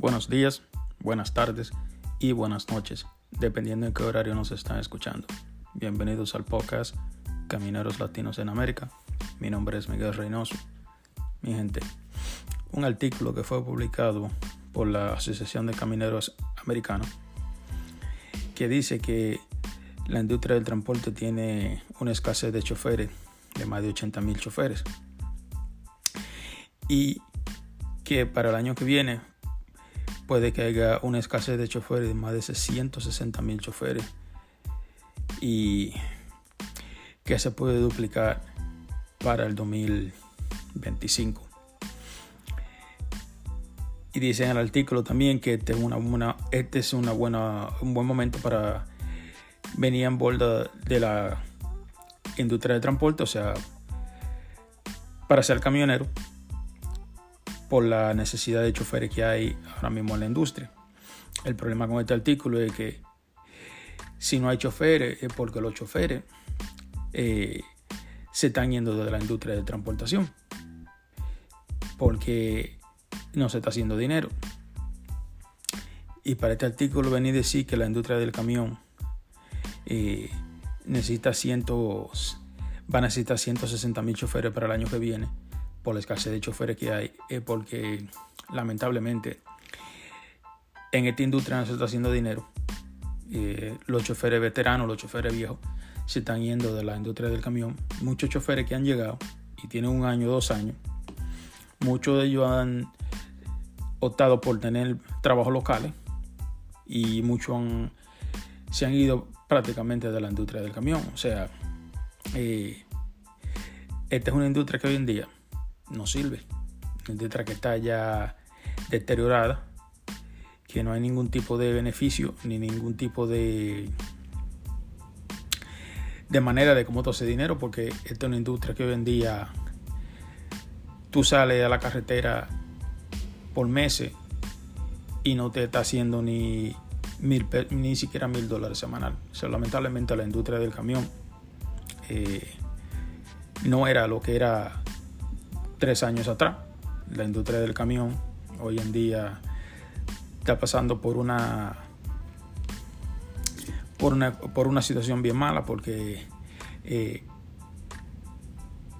Buenos días, buenas tardes y buenas noches, dependiendo en qué horario nos están escuchando. Bienvenidos al podcast Camineros Latinos en América. Mi nombre es Miguel Reynoso. Mi gente, un artículo que fue publicado por la Asociación de Camineros Americanos que dice que la industria del transporte tiene una escasez de choferes de más de 80 mil choferes y que para el año que viene puede que haya una escasez de choferes de más de 160 mil choferes y que se puede duplicar para el 2025. Y dice en el artículo también que este es, una, este es una buena, un buen momento para venir en borda de la industria de transporte, o sea, para ser camionero por la necesidad de choferes que hay ahora mismo en la industria. El problema con este artículo es que si no hay choferes es porque los choferes eh, se están yendo de la industria de transportación porque no se está haciendo dinero. Y para este artículo venía a decir que la industria del camión eh, necesita cientos, va a necesitar 160 mil choferes para el año que viene por la escasez de choferes que hay, es porque lamentablemente en esta industria no se está haciendo dinero. Eh, los choferes veteranos, los choferes viejos, se están yendo de la industria del camión. Muchos choferes que han llegado y tienen un año, dos años, muchos de ellos han optado por tener trabajos locales y muchos se han ido prácticamente de la industria del camión. O sea, eh, esta es una industria que hoy en día no sirve. Una industria que está ya deteriorada, que no hay ningún tipo de beneficio ni ningún tipo de de manera de cómo tose dinero, porque esta es una industria que hoy en día tú sales a la carretera por meses y no te está haciendo ni mil, ni siquiera mil dólares semanal. O sea, lamentablemente la industria del camión eh, no era lo que era tres años atrás. La industria del camión hoy en día está pasando por una por una, por una situación bien mala porque eh,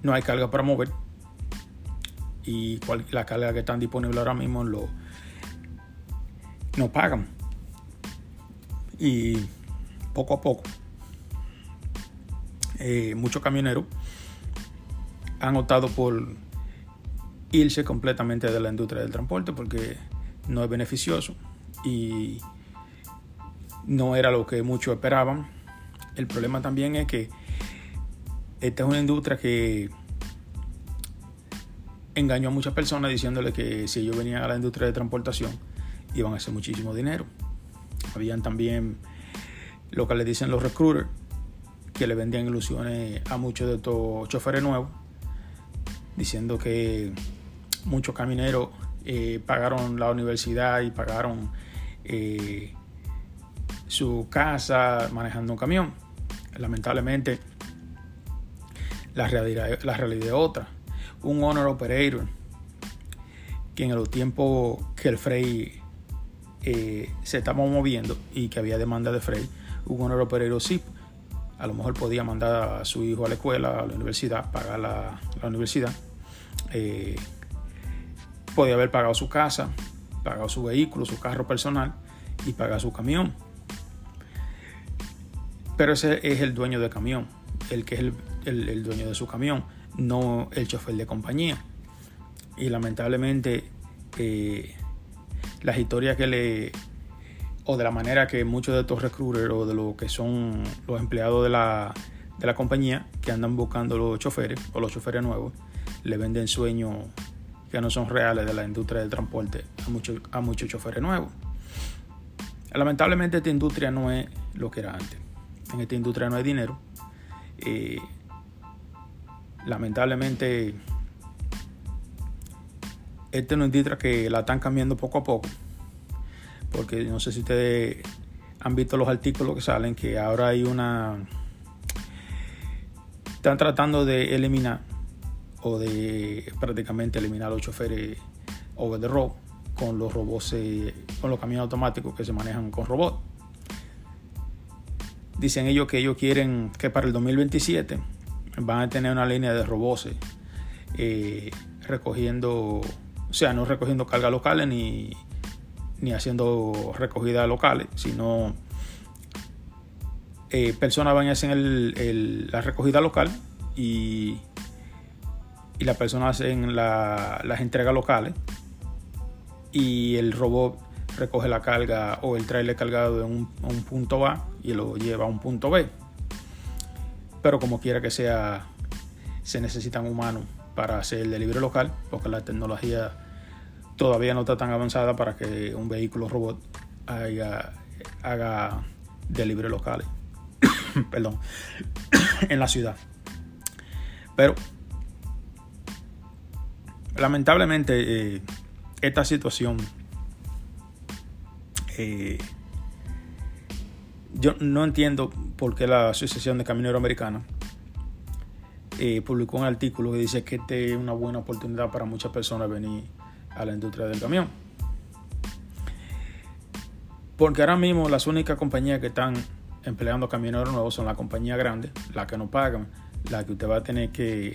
no hay carga para mover y la carga que están disponible ahora mismo lo, no pagan y poco a poco eh, muchos camioneros han optado por irse completamente de la industria del transporte porque no es beneficioso y no era lo que muchos esperaban. El problema también es que esta es una industria que engañó a muchas personas diciéndole que si ellos venían a la industria de transportación iban a hacer muchísimo dinero. Habían también lo que le dicen los recruiters que le vendían ilusiones a muchos de estos choferes nuevos diciendo que muchos camineros eh, pagaron la universidad y pagaron eh, su casa manejando un camión. Lamentablemente, la realidad, la realidad es otra. Un owner operator que en el tiempo que el Frey eh, se estaba moviendo y que había demanda de Frey, un owner operator sí, a lo mejor podía mandar a su hijo a la escuela, a la universidad, pagar la, la universidad podía haber pagado su casa, pagado su vehículo, su carro personal y pagar su camión. Pero ese es el dueño del camión, el que es el, dueño de su camión, no el chofer de compañía. Y lamentablemente eh, las historias que le o de la manera que muchos de estos recruiters o de lo que son los empleados de la, de la compañía que andan buscando los choferes o los choferes nuevos le venden sueños que no son reales de la industria del transporte a muchos, a muchos choferes nuevos. Lamentablemente esta industria no es lo que era antes. En esta industria no hay dinero. Eh, lamentablemente esta es una industria que la están cambiando poco a poco. Porque no sé si ustedes han visto los artículos que salen que ahora hay una... Están tratando de eliminar o de prácticamente eliminar los choferes over the road con los robots, eh, con los camiones automáticos que se manejan con robots. Dicen ellos que ellos quieren que para el 2027 van a tener una línea de robots eh, recogiendo, o sea, no recogiendo cargas locales ni, ni haciendo recogidas locales, sino eh, personas van a hacer la recogida local y, y las personas hacen las entregas locales y el robot recoge la carga o el trailer cargado de un, un, punto A y lo lleva a un punto B. Pero como quiera que sea, se necesitan humanos para hacer el delivery local, porque la tecnología todavía no está tan avanzada para que un vehículo robot haga, haga delivery locales. Perdón, en la ciudad. Pero lamentablemente eh, esta situación eh, yo no entiendo por qué la Asociación de Camineros Americana eh, publicó un artículo que dice que esta es una buena oportunidad para muchas personas venir a la industria del camión. Porque ahora mismo las únicas compañías que están empleando camioneros nuevos son las compañías grandes, las que no pagan, las que usted va a tener que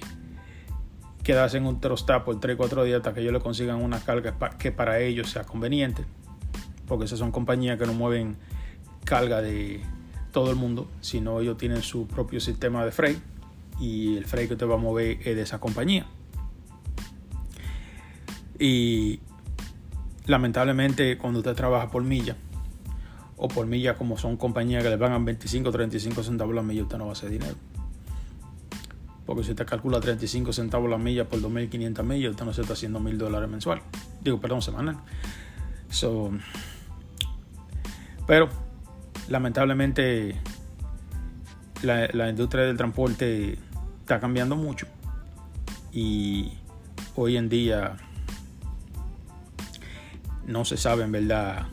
quedarse en un trostap por 3 4 días hasta que ellos le consigan una carga que para ellos sea conveniente. Porque esas son compañías que no mueven carga de todo el mundo, sino ellos tienen su propio sistema de freight y el freight que usted va a mover es de esa compañía. Y lamentablemente cuando usted trabaja por milla o por milla como son compañías que le pagan 25 o 35 centavos la milla, usted no va a hacer dinero. Porque si usted calcula 35 centavos la milla por 2.500 millas, usted no se está haciendo mil dólares mensual. Digo, perdón, semanal. So, pero, lamentablemente, la, la industria del transporte está cambiando mucho. Y hoy en día no se sabe en verdad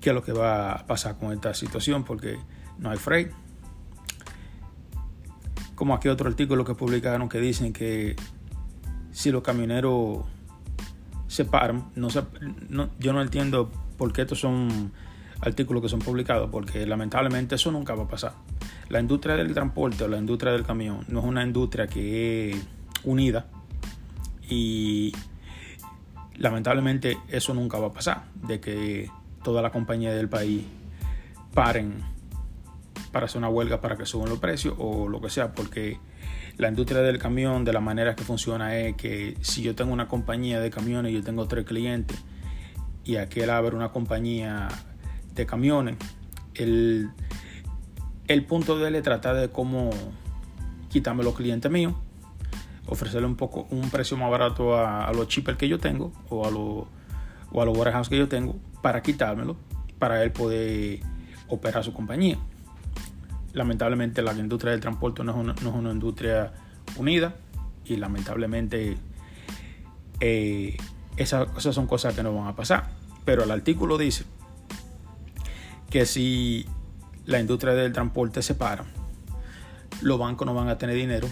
qué es lo que va a pasar con esta situación porque no hay freight como aquí otro artículo que publicaron que dicen que si los camioneros se paran, no, yo no entiendo por qué estos son artículos que son publicados, porque lamentablemente eso nunca va a pasar. La industria del transporte o la industria del camión no es una industria que es unida y lamentablemente eso nunca va a pasar, de que toda la compañía del país paren para hacer una huelga para que suban los precios o lo que sea, porque la industria del camión de la manera que funciona es que si yo tengo una compañía de camiones y yo tengo tres clientes y aquel abre una compañía de camiones, el, el punto de él es tratar de cómo quitarme los clientes míos, ofrecerle un poco un precio más barato a, los chippers que yo tengo o a los o a los que yo tengo para quitármelo para él poder operar su compañía lamentablemente la industria del transporte no es una, industria unida y lamentablemente eh, esas, son cosas que no van a pasar. Pero el artículo dice que si la industria del transporte se para, los bancos no van a tener dinero.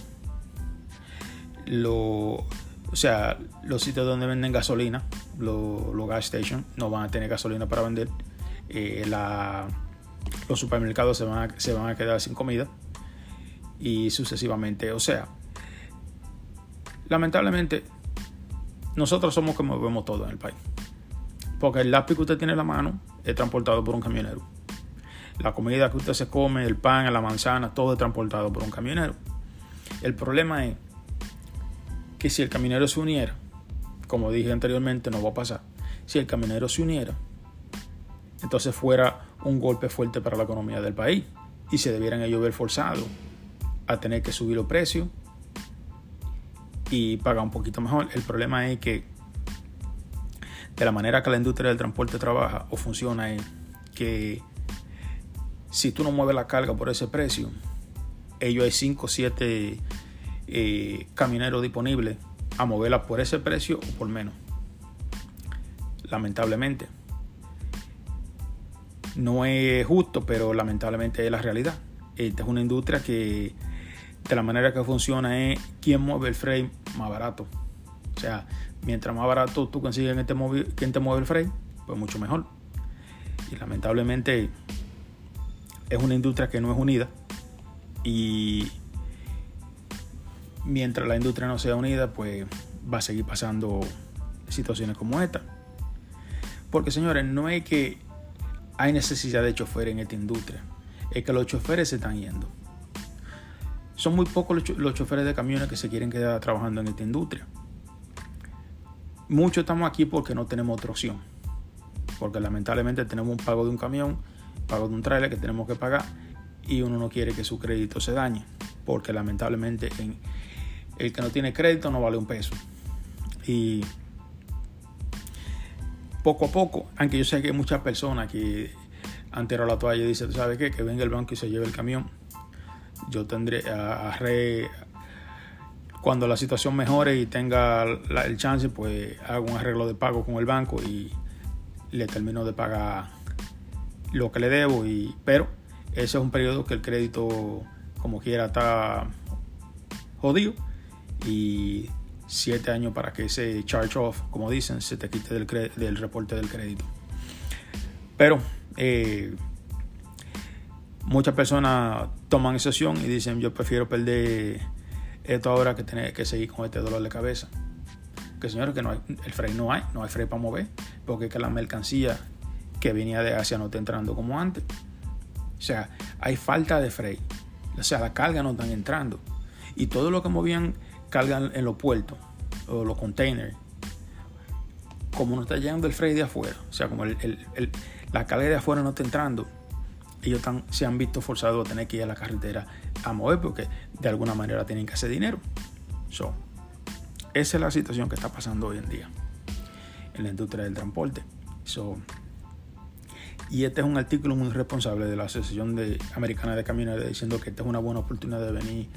o sea, los sitios donde venden gasolina, los, gas stations, no van a tener gasolina para vender. Eh, la, los supermercados se van, a, se van a quedar sin comida y sucesivamente. O sea, lamentablemente, nosotros somos como vemos todo en el país. Porque el lápiz que usted tiene en la mano es transportado por un camionero. La comida que usted se come, el pan, la manzana, todo es transportado por un camionero. El problema es que si el camionero se uniera, como dije anteriormente, no va a pasar. Si el camionero se uniera, entonces fuera un golpe fuerte para la economía del país y se debieran ellos ver forzados a tener que subir los precios y pagar un poquito mejor. El problema es que de la manera que la industria del transporte trabaja o funciona es que si tú no mueves la carga por ese precio, ellos hay 5 o 7 eh, camioneros disponibles a moverla por ese precio o por menos. Lamentablemente. No es justo, pero lamentablemente es la realidad. Esta es una industria que de la manera que funciona es quién mueve el frame más barato. O sea, mientras más barato tú consigues quien te mueve, quien te mueve el freight, pues mucho mejor. Y lamentablemente es una industria que no es unida y mientras la industria no sea unida, pues va a seguir pasando situaciones como esta. Porque señores, no es que hay necesidad de choferes en esta industria, es que los choferes se están yendo. Son muy pocos los choferes de camiones que se quieren quedar trabajando en esta industria. Muchos estamos aquí porque no tenemos otra opción. Porque lamentablemente tenemos un pago de un camión, pago de un trailer que tenemos que pagar y uno no quiere que su crédito se dañe. Porque lamentablemente el que no tiene crédito no vale un peso. Y poco a poco, aunque yo sé que hay muchas personas que han tirado la toalla y dicen, ¿sabes qué? Que venga el banco y se lleve el camión. Yo tendré a, re, cuando la situación mejore y tenga el chance, pues hago un arreglo de pago con el banco y le termino de pagar lo que le debo. Y, pero ese es un periodo que el crédito, como quiera, está jodido. Y siete años para que ese charge off, como dicen, se te quite del, reporte del crédito. Pero eh, muchas personas toman excepción y dicen yo prefiero perder esto ahora que tener que seguir con este dolor de cabeza. Que señores, que no hay, el frey no hay, no hay frey para mover, porque que la mercancía que venía de Asia no está entrando como antes. O sea, hay falta de frey. O sea, la carga no están entrando. Y todo lo que movían cargan en los puertos o los containers, como no está llegando el freight de afuera, o sea, como la carga de afuera no está entrando, ellos se han visto forzados a tener que ir a la carretera a mover porque de alguna manera tienen que hacer dinero. So, esa es la situación que está pasando hoy en día en la industria del transporte. So, y este es un artículo muy responsable de la Asociación de, Americana de Camioneros diciendo que esta es una buena oportunidad de venir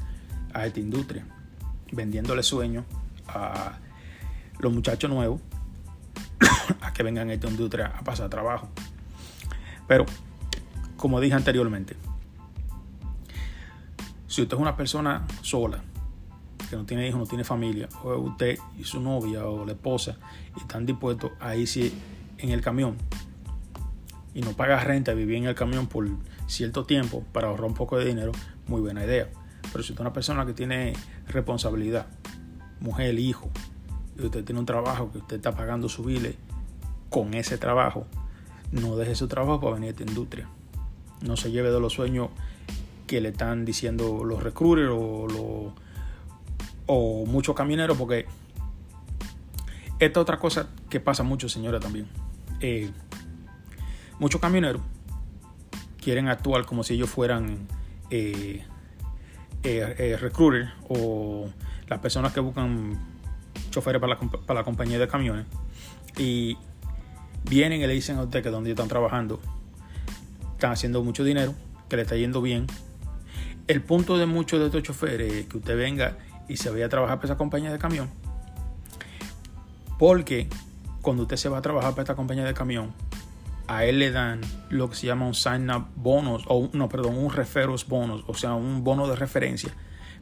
a esta industria vendiéndole sueños a los muchachos nuevos a que vengan a esta industria a pasar trabajo. Pero, como dije anteriormente, si usted es una persona sola, que no tiene hijos, no tiene familia, o usted y su novia o la esposa y están dispuestos a irse en el camión y no paga renta, vivir en el camión por cierto tiempo para ahorrar un poco de dinero, muy buena idea. Pero si usted es una persona que tiene responsabilidad, mujer, hijo, y usted tiene un trabajo que usted está pagando su bile con ese trabajo, no deje su trabajo para venir a esta industria. No se lleve de los sueños que le están diciendo los recruiters o, o muchos camioneros, porque esta otra cosa que pasa mucho, señora, también. Eh, muchos camioneros quieren actuar como si ellos fueran eh, eh, eh, recruiter o las personas que buscan choferes para la, para la compañía de camiones y vienen y le dicen a usted que donde están trabajando están haciendo mucho dinero, que le está yendo bien. El punto de muchos de estos choferes es que usted venga y se vaya a trabajar para esa compañía de camión. Porque cuando usted se va a trabajar para esta compañía de camión, a él le dan lo que se llama un sign-up bonus, o no, perdón, un referus bonus, o sea, un bono de referencia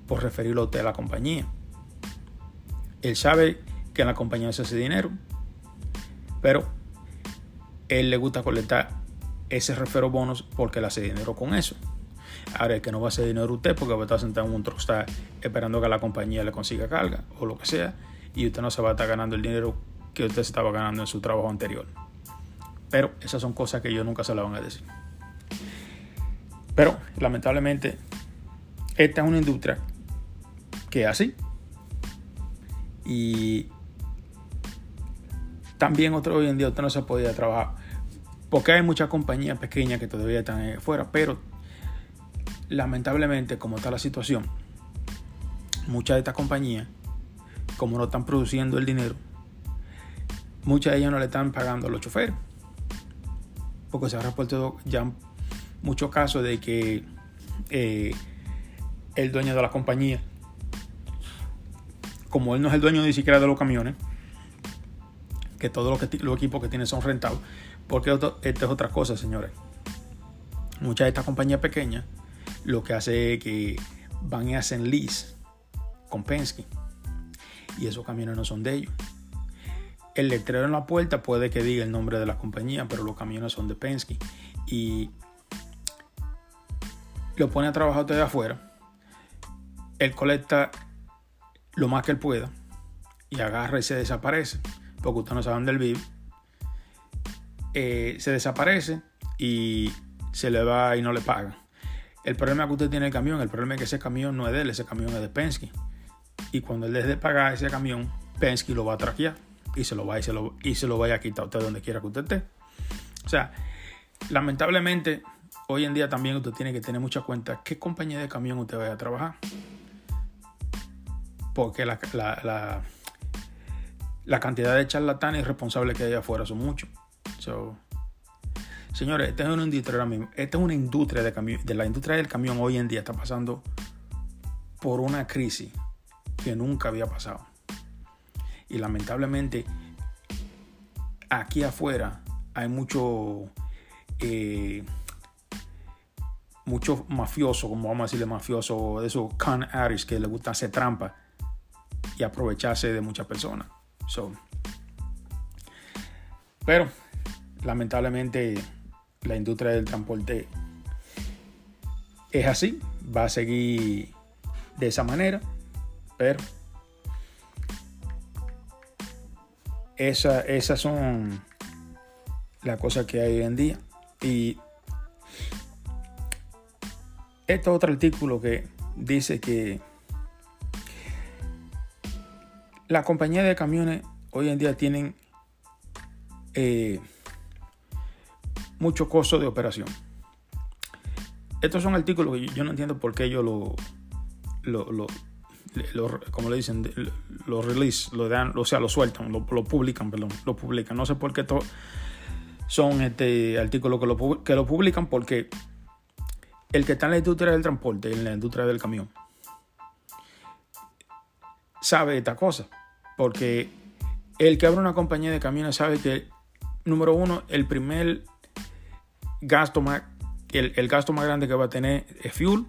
por referirlo a usted a la compañía. Él sabe que en la compañía hace dinero, pero él le gusta colectar ese refero bonus porque le hace dinero con eso. Ahora es que no va a hacer dinero usted porque va a estar sentado en un truck esperando que la compañía le consiga carga o lo que sea y usted no se va a estar ganando el dinero que usted estaba ganando en su trabajo anterior. Pero esas son cosas que ellos nunca se la van a decir. Pero lamentablemente, esta es una industria que es así. Y también otro hoy en día usted no se podía trabajar. Porque hay muchas compañías pequeñas que todavía están fuera. Pero lamentablemente, como está la situación, muchas de estas compañías, como no están produciendo el dinero, muchas de ellas no le están pagando a los choferes porque se ha reportado ya muchos casos de que eh, el dueño de la compañía, como él no es el dueño ni siquiera de los camiones, que todos los, equipos que tiene son rentados, porque esto, es otra cosa, señores. Muchas de estas compañías pequeñas lo que hace es que van y hacen lease con Penske y esos camiones no son de ellos. El letrero en la puerta puede que diga el nombre de la compañía, pero los camiones son de Penske. Y lo pone a trabajar usted afuera. Él colecta lo más que él pueda y agarra y se desaparece, porque usted no sabe dónde él vive. Eh, se desaparece y se le va y no le paga. El problema que usted tiene el camión, el problema es que ese camión no es de él, ese camión es de Penske. Y cuando él deje de pagar ese camión, Penske lo va a traquear y se lo va y se lo, vaya a quitar a usted donde quiera que usted esté. O sea, lamentablemente, hoy en día también usted tiene que tener mucha cuenta qué compañía de camión usted vaya a trabajar. Porque la, la, cantidad de charlatanes responsables que hay afuera son muchos. señores, esta es una industria Esta es una industria de, camión, de la industria del camión hoy en día está pasando por una crisis que nunca había pasado. Y lamentablemente aquí afuera hay mucho eh, mucho mafioso, como vamos a decirle mafioso, de esos con artists que le gusta hacer trampa y aprovecharse de muchas personas. pero lamentablemente la industria del transporte es así, va a seguir de esa manera, pero esa, esas son las cosas que hay hoy en día. Y este otro artículo que dice que la compañía de camiones hoy en día tienen eh, mucho costo de operación. Estos son artículos que yo no entiendo por qué lo, lo, como le dicen, lo release, lo dan, o sea, lo sueltan, lo, publican, perdón, lo publican. No sé por qué son este artículos que lo, que lo publican porque el que está en la industria del transporte, en la industria del camión, sabe esta cosa. Porque el que abre una compañía de camiones sabe que, número uno, el primer gasto más, el, el gasto más grande que va a tener es fuel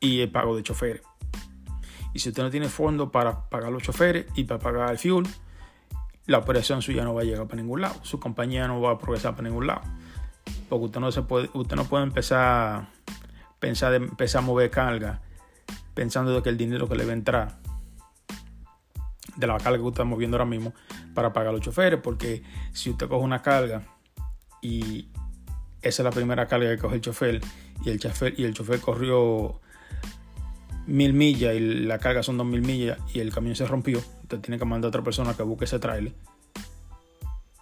y el pago de choferes. Y si usted no tiene fondo para pagar los choferes y para pagar el fuel, la operación suya no va a llegar para ningún lado. Su compañía no va a progresar para ningún lado. Porque usted no, se puede, usted no puede empezar, pensar empezar a mover carga pensando de que el dinero que le va a entrar de la carga que usted está moviendo ahora mismo para pagar los choferes, porque si usted coge una carga y esa es la primera carga que coge el chofer y el chofer, y el chofer corrió mil millas y la carga son dos mil millas y el camión se rompió, usted tiene que mandar a otra persona que busque ese trailer.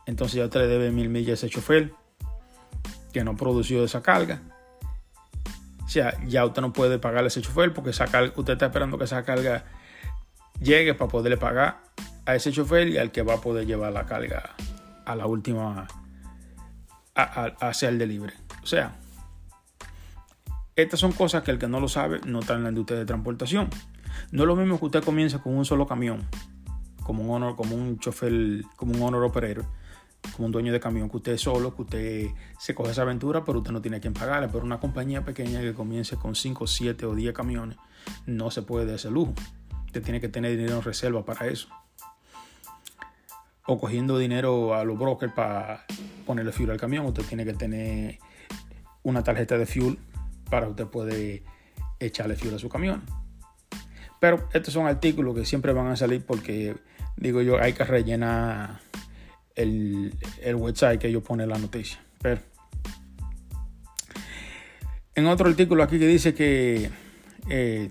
Entonces ya usted le debe mil millas a ese chofer que no produció esa carga. O sea, ya usted no puede pagarle a ese chofer porque esa usted está esperando que esa carga llegue para poderle pagar a ese chofer y al que va a poder llevar la carga a la última, a, hacer el delivery. O sea, estas son cosas que el que no lo sabe no está en la industria de transportación. No es lo mismo que usted comience con un solo camión, como un honor, como un chofer, como un honor operator, como un dueño de camión, que usted es solo, que usted se coge esa aventura, pero usted no tiene quien pagarle. Pero una compañía pequeña que comience con 5, 7 o 10 camiones, no se puede de ese lujo. Usted tiene que tener dinero en reserva para eso. O cogiendo dinero a los brokers para ponerle fuel al camión, usted tiene que tener una tarjeta de fuel para usted puede echarle fuel a su camión. Pero estos son artículos que siempre van a salir porque, digo yo, hay que rellenar el, website que ellos ponen la noticia. Pero en otro artículo aquí que dice que eh,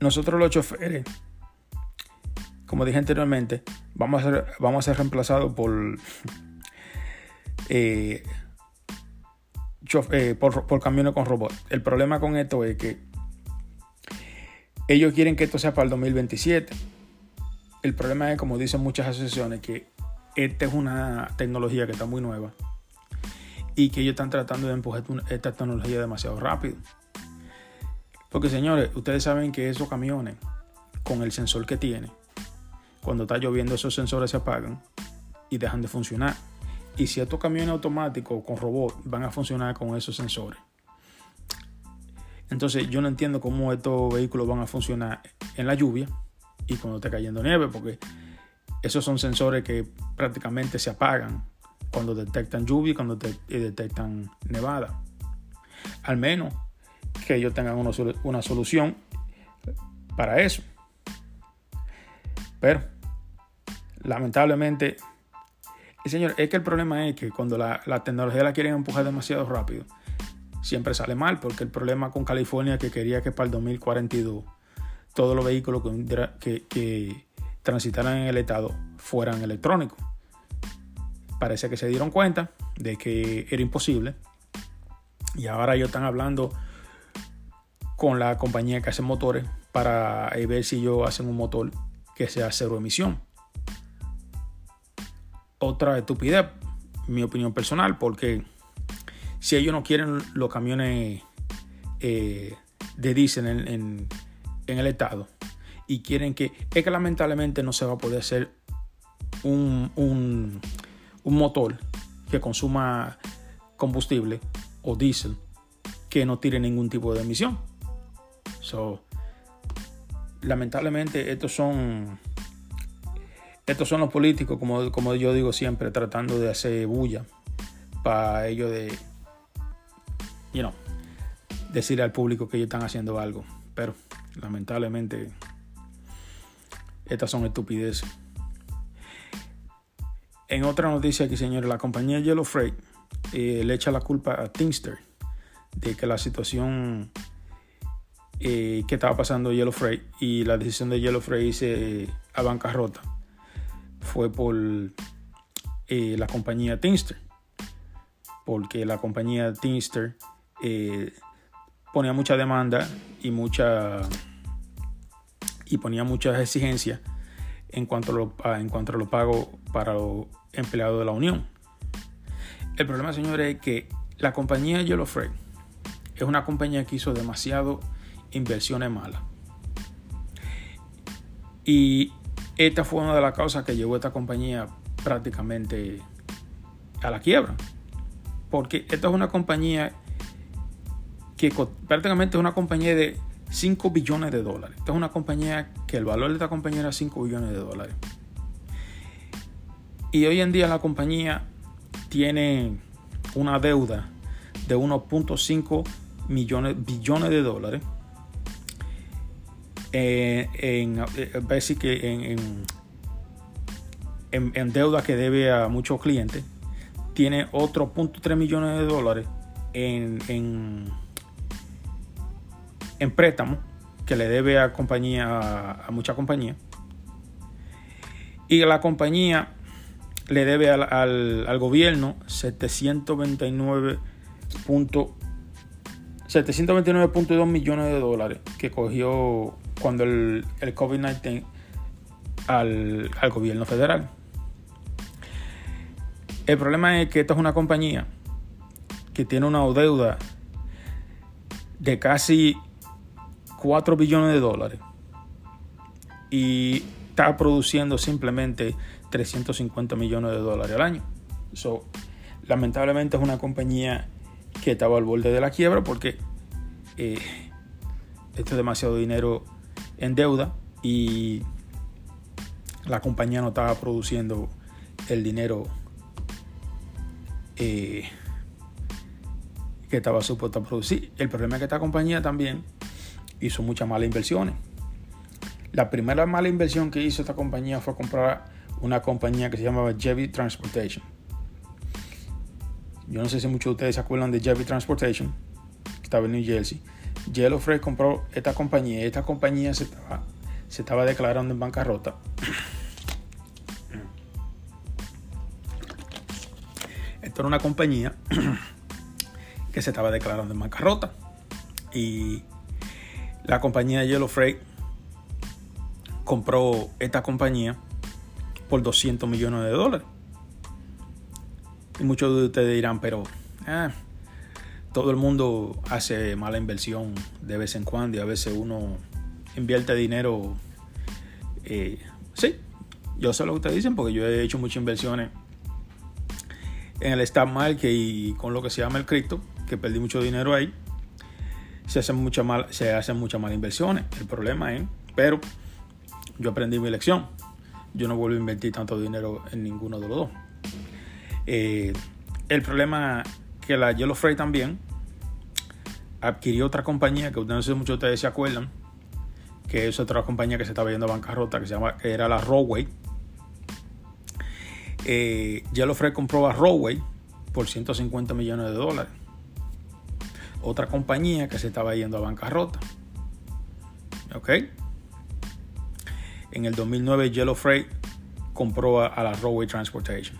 nosotros los choferes, como dije anteriormente, vamos a ser, vamos a ser reemplazados por, eh, eh, por, por camiones con robots. El problema con esto es que ellos quieren que esto sea para el 2027. El problema es, como dicen muchas asociaciones, que esta es una tecnología que está muy nueva y que ellos están tratando de empujar esta tecnología demasiado rápido. Porque señores, ustedes saben que esos camiones, con el sensor que tiene, cuando está lloviendo esos sensores se apagan y dejan de funcionar. Y si estos camiones automáticos con robot van a funcionar con esos sensores. Entonces yo no entiendo cómo estos vehículos van a funcionar en la lluvia y cuando está cayendo nieve, porque esos son sensores que prácticamente se apagan cuando detectan lluvia y cuando detectan nevada. Al menos que ellos tengan una, solución para eso. Pero, lamentablemente, señor, es que el problema es que cuando la, tecnología la quieren empujar demasiado rápido, siempre sale mal, porque el problema con California que quería que para el 2042 todos los vehículos que, que transitaran en el estado fueran electrónicos. Parece que se dieron cuenta de que era imposible y ahora ellos están hablando con la compañía que hace motores para eh, ver si ellos hacen un motor que sea cero emisión. Otra estupidez, mi opinión personal, porque si ellos no quieren los camiones eh, de diésel en, el estado y quieren que, es que lamentablemente no se va a poder hacer un, un, un motor que consuma combustible o diésel que no tire ningún tipo de emisión. So, lamentablemente estos son estos son los políticos, como, como yo digo siempre, tratando de hacer bulla para ellos de, you decir al público que ellos están haciendo algo. Pero lamentablemente estas son estupideces. En otra noticia aquí, señores, la compañía Yellow Freight eh, le echa la culpa a Teamster de que la situación eh, que estaba pasando Yellow Freight y la decisión de Yellow Freight irse a bancarrota fue por eh, la compañía Teamster. Porque la compañía Teamster ponía mucha demanda y mucha y ponía muchas exigencias en cuanto a, en cuanto a los pagos para los empleado de la Unión. El problema, señores, es que la compañía Yellow Freight es una compañía que hizo demasiado inversiones malas. Y esta fue una de las causas que llevó a esta compañía prácticamente a la quiebra. Porque esta es una compañía que prácticamente es una compañía de 5 billones de dólares. Esta es una compañía que el valor de esta compañía era 5 billones de dólares. Y hoy en día la compañía tiene una deuda de 1.5 millones, billones de dólares. Eh, en, eh, en, en, deuda que debe a muchos clientes. Tiene otro 0.3 millones de dólares en, en, en préstamo que le debe a compañía a, mucha compañía y la compañía le debe al, al, gobierno 729.2 millones de dólares que cogió cuando el, el COVID-19 al, al gobierno federal. El problema es que esta es una compañía que tiene una deuda de casi 4 billones de dólares y está produciendo simplemente 350 millones de dólares al año. So, lamentablemente es una compañía que estaba al borde de la quiebra porque eh, esto es demasiado dinero en deuda y la compañía no estaba produciendo el dinero eh, que estaba supuesto a producir. El problema es que esta compañía también hizo muchas malas inversiones. La primera mala inversión que hizo esta compañía fue comprar una compañía que se llamaba Chevy Transportation. Yo no sé si muchos de ustedes se acuerdan de Chevy Transportation, que estaba en New Jersey. Yellow Fresh compró esta compañía y esta compañía se estaba, se estaba declarando en bancarrota. Esto era una compañía que se estaba declarando en bancarrota. Y la compañía Yellow Freight compró esta compañía por 200 millones de dólares. Y muchos de ustedes dirán, pero ah, todo el mundo hace mala inversión de vez en cuando y a veces uno invierte dinero. Eh, sí, yo sé lo que ustedes dicen porque yo he hecho muchas inversiones en el stock market y con lo que se llama el cripto, que perdí mucho dinero ahí. Se hacen muchas mal, se hacen muchas malas inversiones. El problema es, pero yo aprendí mi lección. Yo no vuelvo a invertir tanto dinero en ninguno de los dos. Eh, el problema que la Yellow Freight también adquirió otra compañía que no sé si muchos de ustedes se acuerdan, que es otra compañía que se estaba yendo a bancarrota, que se llama, que era la Rowway. Eh, Yellow Freight compró a Rowway por 150 millones de dólares. Otra compañía que se estaba yendo a bancarrota. ¿Ok? En el 2009 Yellow Freight compró a, la Rowway Transportation.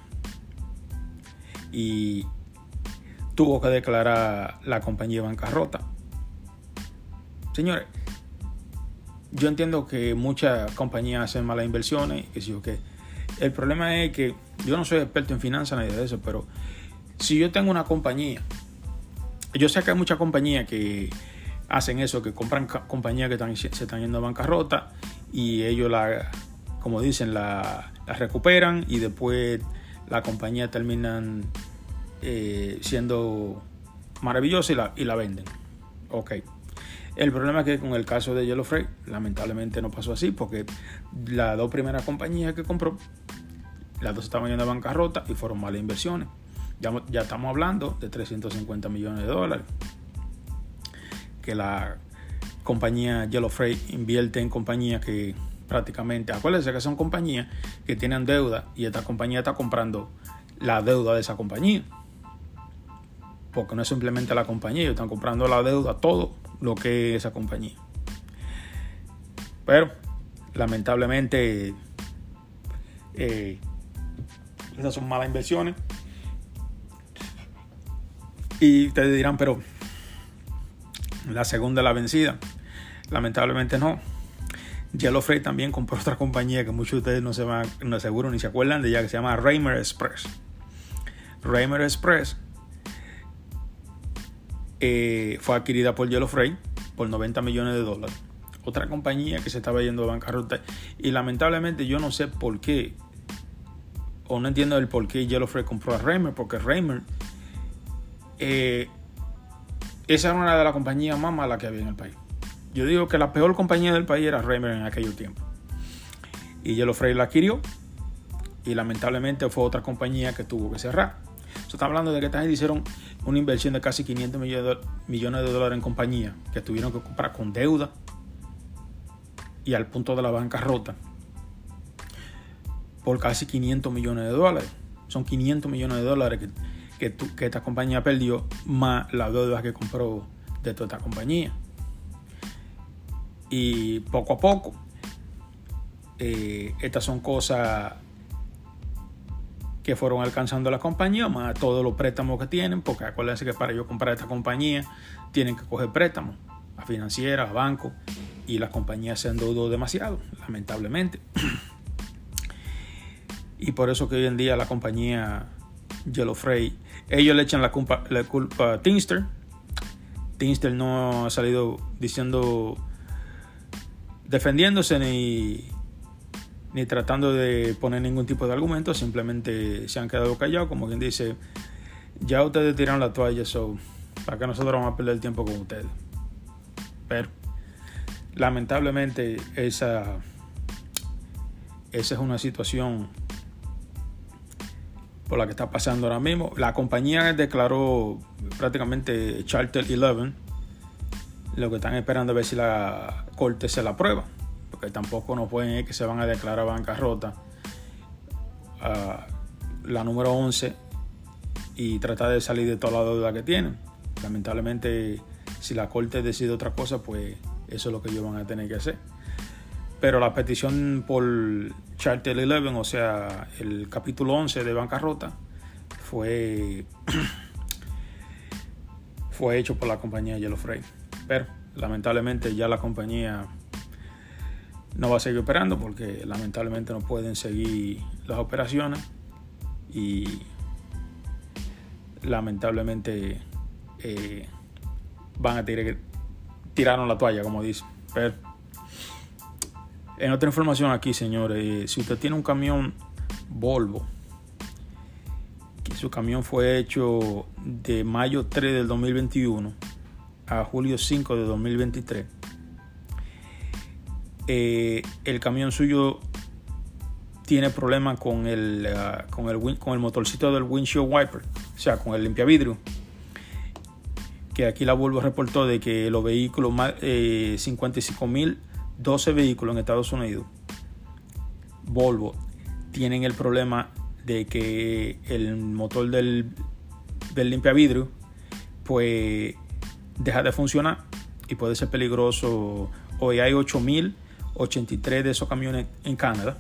Y tuvo que declarar la compañía bancarrota. Señores, yo entiendo que muchas compañías hacen malas inversiones. Que que el problema es que yo no soy experto en finanzas ni de eso, pero si yo tengo una compañía, yo sé que hay muchas compañías que hacen eso, que compran compañías que se están yendo a bancarrota y ellos la, como dicen, la, recuperan y después la compañía terminan eh, siendo maravillosa y la, venden. Ok. El problema es que con el caso de Yellow Freight, lamentablemente no pasó así, porque las dos primeras compañías que compró, las dos estaban yendo a bancarrota y fueron malas inversiones. Ya, ya estamos hablando de 350 millones de dólares. Que la compañía Yellow Freight invierte en compañías que prácticamente, acuérdense que son compañías que tienen deuda y esta compañía está comprando la deuda de esa compañía. Porque no es simplemente la compañía, ellos están comprando la deuda, todo lo que es esa compañía. Pero, lamentablemente, eh, esas son malas inversiones. Y ustedes dirán, pero la segunda es la vencida. Lamentablemente no. Yellow Freight también compró otra compañía que muchos de ustedes no se van, no seguro ni se acuerdan de ella, que se llama Raymer Express. Raymer Express eh, fue adquirida por Yellow Freight por 90 millones de dólares. Otra compañía que se estaba yendo a bancarrota. Y lamentablemente yo no sé por qué, o no entiendo el por qué Yellow Freight compró a Raymer, porque Raymer eh, esa era una de las compañías más malas que había en el país. Yo digo que la peor compañía del país era Reimer en aquellos tiempos. Y Yellow Freight la adquirió y lamentablemente fue otra compañía que tuvo que cerrar. Se está hablando de que esta hicieron una inversión de casi 500 millones de dólares en compañía que tuvieron que comprar con deuda y al punto de la bancarrota por casi 500 millones de dólares. Son 500 millones de dólares que que, esta compañía perdió más la deuda que compró de toda esta compañía. Y poco a poco, eh, estas son cosas que fueron alcanzando la compañía, más todos los préstamos que tienen, porque acuérdense que para yo comprar esta compañía tienen que coger préstamos a financieras, a bancos, y las compañías se endeudó demasiado, lamentablemente. y por eso que hoy en día la compañía Yellow Freight ellos le echan la culpa, la culpa a Teamster. Teamster no ha salido diciendo, defendiéndose ni, ni tratando de poner ningún tipo de argumento, simplemente se han quedado callados, como quien dice, ya ustedes tiraron la toalla, so, para que nosotros vamos a perder el tiempo con ustedes. Pero, lamentablemente, esa, esa es una situación por la que está pasando ahora mismo. La compañía declaró prácticamente Charter 11. Lo que están esperando es ver si la corte se la aprueba. Porque tampoco no pueden ir que se van a declarar bancarrota. la número 11 y tratar de salir de toda la deuda que tienen. Lamentablemente, si la corte decide otra cosa, pues eso es lo que ellos van a tener que hacer. Pero la petición por Charter 11, o sea, el capítulo 11 de bancarrota, fue, fue hecho por la compañía Yellow Freight. Pero lamentablemente ya la compañía no va a seguir operando porque lamentablemente no pueden seguir las operaciones y lamentablemente eh, van a tirar tiraron la toalla como dicen. Pero en otra información aquí, señores, eh, si usted tiene un camión Volvo, que su camión fue hecho de mayo 3 del 2021 a julio 5 de 2023, eh, el camión suyo tiene problemas con el, ah, con, el, con el motorcito del windshield wiper, o sea, con el limpiavidrio. Que aquí la Volvo reportó de que los vehículos, eh, 55 mil 12 vehículos en Estados Unidos, Volvo, tienen el problema de que el motor del, del limpiavidrio pues deja de funcionar y puede ser peligroso. Hoy hay 8.083 de esos camiones en Canadá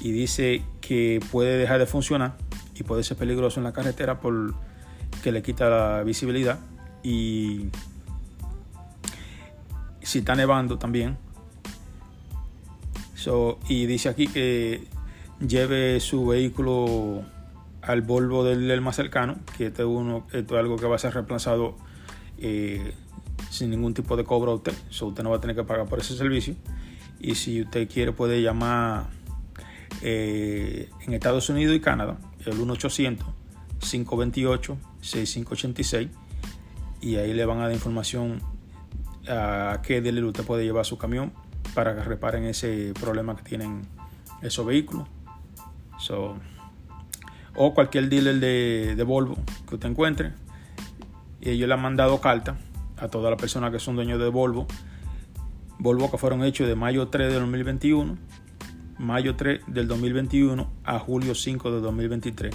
y dice que puede dejar de funcionar y puede ser peligroso en la carretera por que le quita la visibilidad y si está nevando también. y dice aquí que lleve su vehículo al Volvo del, más cercano, que este uno, esto es algo que va a ser reemplazado eh, sin ningún tipo de cobro a usted. usted no va a tener que pagar por ese servicio. Y si usted quiere puede llamar eh, en Estados Unidos y Canadá, el 1-800-528-6586 y ahí le van a dar información a qué dealer usted puede llevar su camión para que reparen ese problema que tienen esos vehículos. o cualquier dealer de, de, Volvo que usted encuentre. Y ellos le han mandado carta a todas las personas que son dueños de Volvo. Volvo que fueron hechos de mayo 3 de 2021, mayo 3 del 2021 a julio 5 de 2023.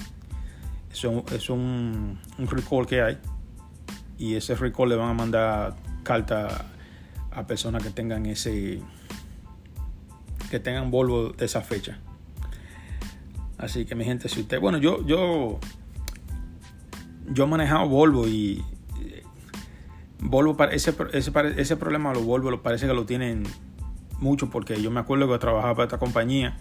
Eso es un, un recall que hay y ese recall le van a mandar carta a personas que tengan ese que tengan Volvo de esa fecha. Así que mi gente, si usted, bueno, yo yo yo he manejado Volvo y Volvo ese, ese, ese problema los Volvo parece que lo tienen mucho porque yo me acuerdo que trabajaba para esta compañía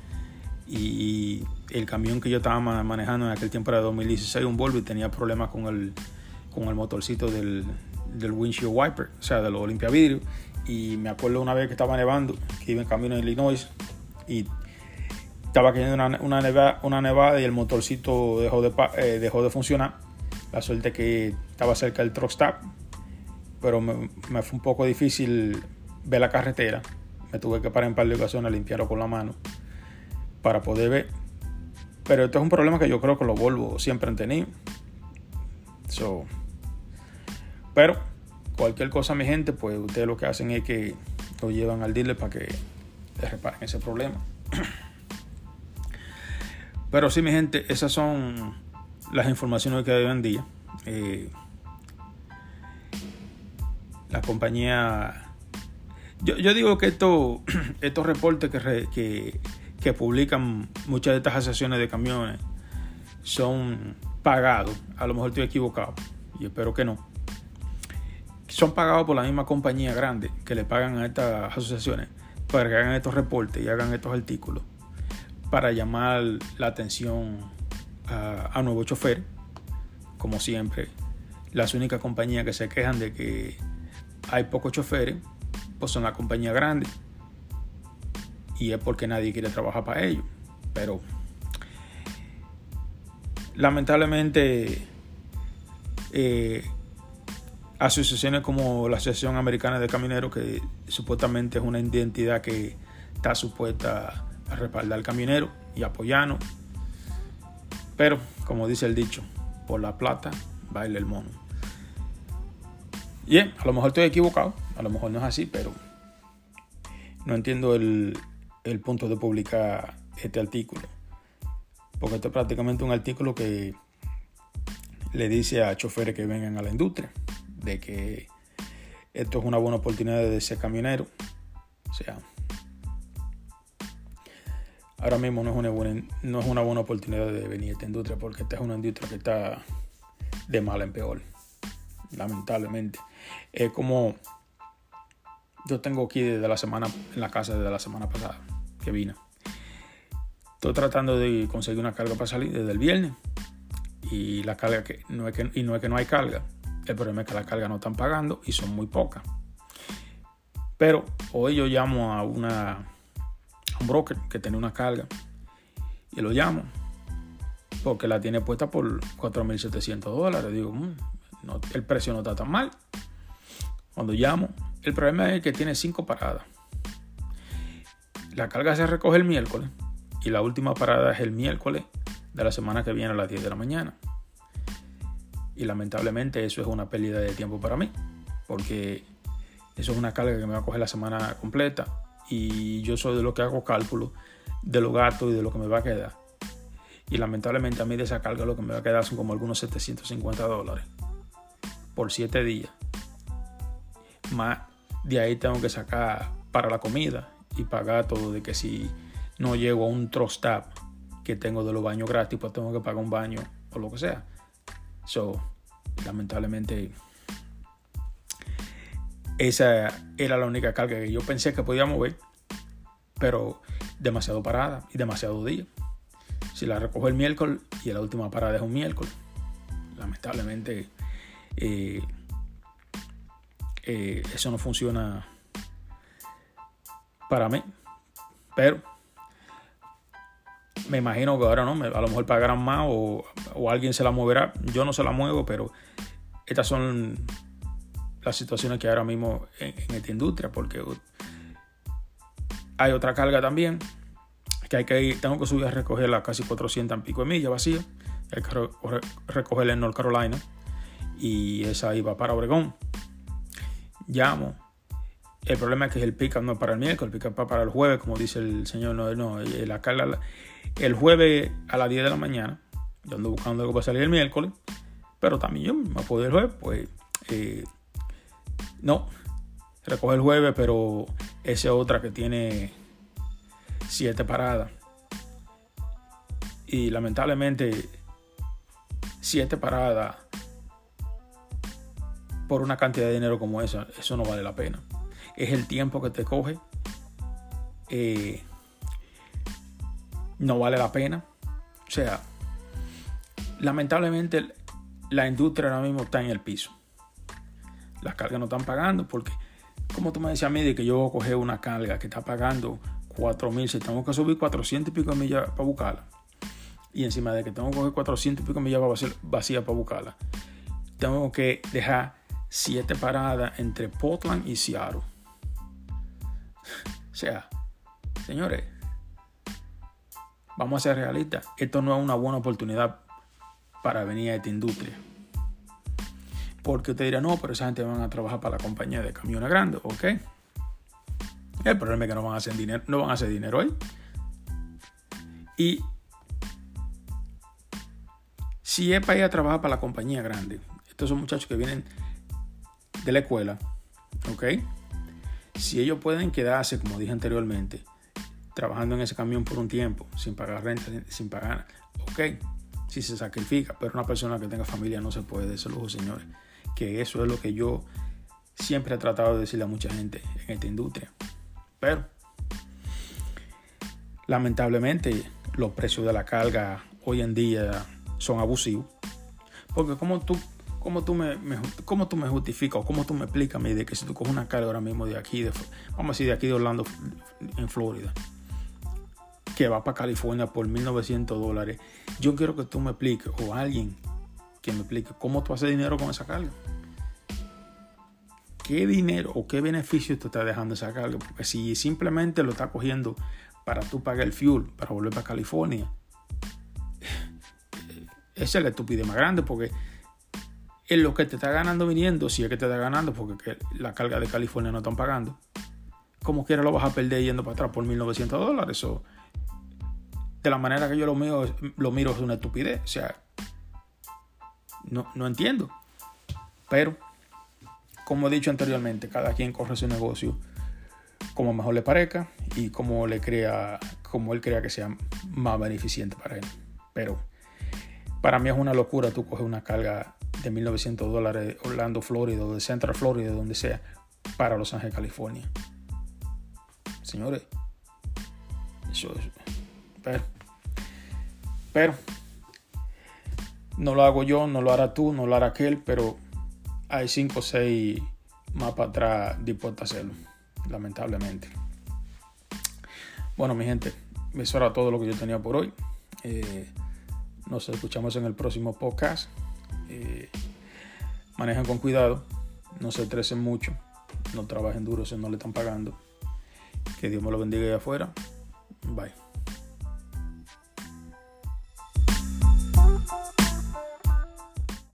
y el camión que yo estaba manejando en aquel tiempo era 2016 un Volvo y tenía problemas con el con el motorcito del, del windshield wiper, o sea, de los limpiavidrios. Y me acuerdo una vez que estaba nevando, que iba en camino en Illinois y estaba cayendo una, una, nevada, una nevada y el motorcito dejó de, eh, dejó de funcionar. La suerte que estaba cerca del truck stop, pero me, fue un poco difícil ver la carretera. Me tuve que parar en par de ocasiones a limpiarlo con la mano para poder ver. Pero esto es un problema que yo creo que los Volvo siempre han tenido. So, pero cualquier cosa, mi gente, pues ustedes lo que hacen es que lo llevan al dealer para que le reparen ese problema. Pero sí, mi gente, esas son las informaciones que hay hoy en día. Eh, la compañía. Yo, digo que esto, estos reportes que, que, que publican muchas de estas asociaciones de camiones son pagados. A lo mejor estoy equivocado y espero que no son pagados por la misma compañía grande que le pagan a estas asociaciones para que hagan estos reportes y hagan estos artículos para llamar la atención a, nuevos choferes. Como siempre, las únicas compañías que se quejan de que hay pocos choferes, pues son las compañías grandes. Y es porque nadie quiere trabajar para ellos. Pero lamentablemente eh, asociaciones como la Asociación Americana de Camioneros, que supuestamente es una identidad que está supuesta a respaldar al camionero y apoyarnos. Pero, como dice el dicho, por la plata baila el mono. Bien, a lo mejor estoy equivocado, a lo mejor no es así, pero no entiendo el, el punto de publicar este artículo. Porque esto es prácticamente un artículo que le dice a choferes que vengan a la industria de que esto es una buena oportunidad de ser camionero. O sea, ahora mismo no es una buena, no es una buena oportunidad de venir a esta industria porque esta es una industria que está de mal en peor, lamentablemente. Es como yo tengo aquí desde la semana, en la casa desde la semana pasada que vine. Estoy tratando de conseguir una carga para salir desde el viernes y la carga que no es que, y no es que no hay carga, el problema es que la carga no están pagando y son muy pocas. Pero hoy yo llamo a, una, un broker que tiene una carga y lo llamo porque la tiene puesta por 4.700 dólares. Digo, mm, el precio no está tan mal. Cuando llamo, el problema es que tiene cinco paradas. La carga se recoge el miércoles y la última parada es el miércoles de la semana que viene a las 10 de la mañana. Y lamentablemente eso es una pérdida de tiempo para mí, porque eso es una carga que me va a coger la semana completa y yo soy de lo que hago cálculo de los gastos y de lo que me va a quedar. Y lamentablemente a mí de esa carga lo que me va a quedar son como algunos 750 dólares por 7 días. Más de ahí tengo que sacar para la comida y pagar todo de que si no llego a un trust que tengo de los baños gratis, pues tengo que pagar un baño o lo que sea. So, lamentablemente esa era la única carga que yo pensé que podía mover, pero demasiado parada y demasiado día. Si la recojo el miércoles y la última parada es un miércoles, lamentablemente eh, eh, eso no funciona para mí. Pero me imagino que ahora no, a lo mejor pagarán más o, alguien se la moverá. Yo no se la muevo, pero estas son las situaciones que ahora mismo en, esta industria, porque hay otra carga también, que hay que ir, tengo que subir a recogerla casi 400 y pico de millas vacía, hay que recogerla en North Carolina y esa iba para Obregón. Llamo. El problema es que el pick no para el miércoles, el pick up para el jueves, como dice el señor. No, no la carga, el jueves a las 10 de la mañana. Yo ando buscando algo para salir el miércoles, pero también yo me puedo el jueves, pues eh, no, recoge el jueves, pero esa es otra que tiene siete paradas. Y lamentablemente, siete paradas por una cantidad de dinero como esa, eso no vale la pena. Es el tiempo que te coge. Eh, no vale la pena. O sea, lamentablemente la industria ahora mismo está en el piso. Las cargas no están pagando porque, como tú me decías a mí, de que yo voy a coger una carga que está pagando 4 mil, si tengo que subir 400 y pico millas para buscarla, y encima de que tengo que coger 400 y pico millas vacía para buscarla, tengo que dejar 7 paradas entre Portland y Seattle. o sea, señores, vamos a ser realistas. Esto no es una buena oportunidad para venir a esta industria. Porque usted dirá, no, pero esa gente van a trabajar para la compañía de camiones grandes, ¿ok? El problema es que no van a hacer dinero, no van a hacer dinero ahí. Y si es para ir a trabajar para la compañía grande, estos son muchachos que vienen de la escuela, ¿ok? Si ellos pueden quedarse, como dije anteriormente, trabajando en ese camión por un tiempo, sin pagar renta, sin pagar, ok, si se sacrifica, pero una persona que tenga familia no se puede de ese lujo, señores. Que eso es lo que yo siempre he tratado de decirle a mucha gente en esta industria. Pero, lamentablemente, los precios de la carga hoy en día son abusivos. Porque como tú, como tú me, como tú me justificas o cómo tú me explicas de que si tú coges una carga ahora mismo de aquí, vamos a decir de aquí de Orlando, en Florida, que va para California por 1.900 dólares, yo quiero que tú me expliques, o alguien que me explique, cómo tú haces dinero con esa carga. ¿Qué dinero o qué beneficio te está dejando esa carga? Porque si simplemente lo está cogiendo para tú pagar el fuel, para volver para California, esa es la estupidez más grande porque es lo que te está ganando viniendo, si es que te está ganando, porque la carga de California no están pagando, como quiera lo vas a perder yendo para atrás por 1.900 dólares. De la manera que yo lo miro, lo miro es una estupidez. O sea, no, no entiendo. Pero, como he dicho anteriormente, cada quien corre su negocio como mejor le parezca y como le crea, como él crea que sea más beneficiente para él. Pero para mí es una locura tú coges una carga de 1.900 dólares Orlando, Florida, o de Central Florida, donde sea, para Los Ángeles, California. Señores, eso es... Pero, pero no lo hago yo, no lo hará tú, no lo hará aquel, pero hay 5 o 6 más para atrás dispuestos a hacerlo, lamentablemente. Bueno, mi gente, eso era todo lo que yo tenía por hoy. Eh, nos escuchamos en el próximo podcast. Eh, manejen con cuidado, no se estresen mucho, no trabajen duro si no le están pagando. Que Dios me lo bendiga allá afuera. Bye.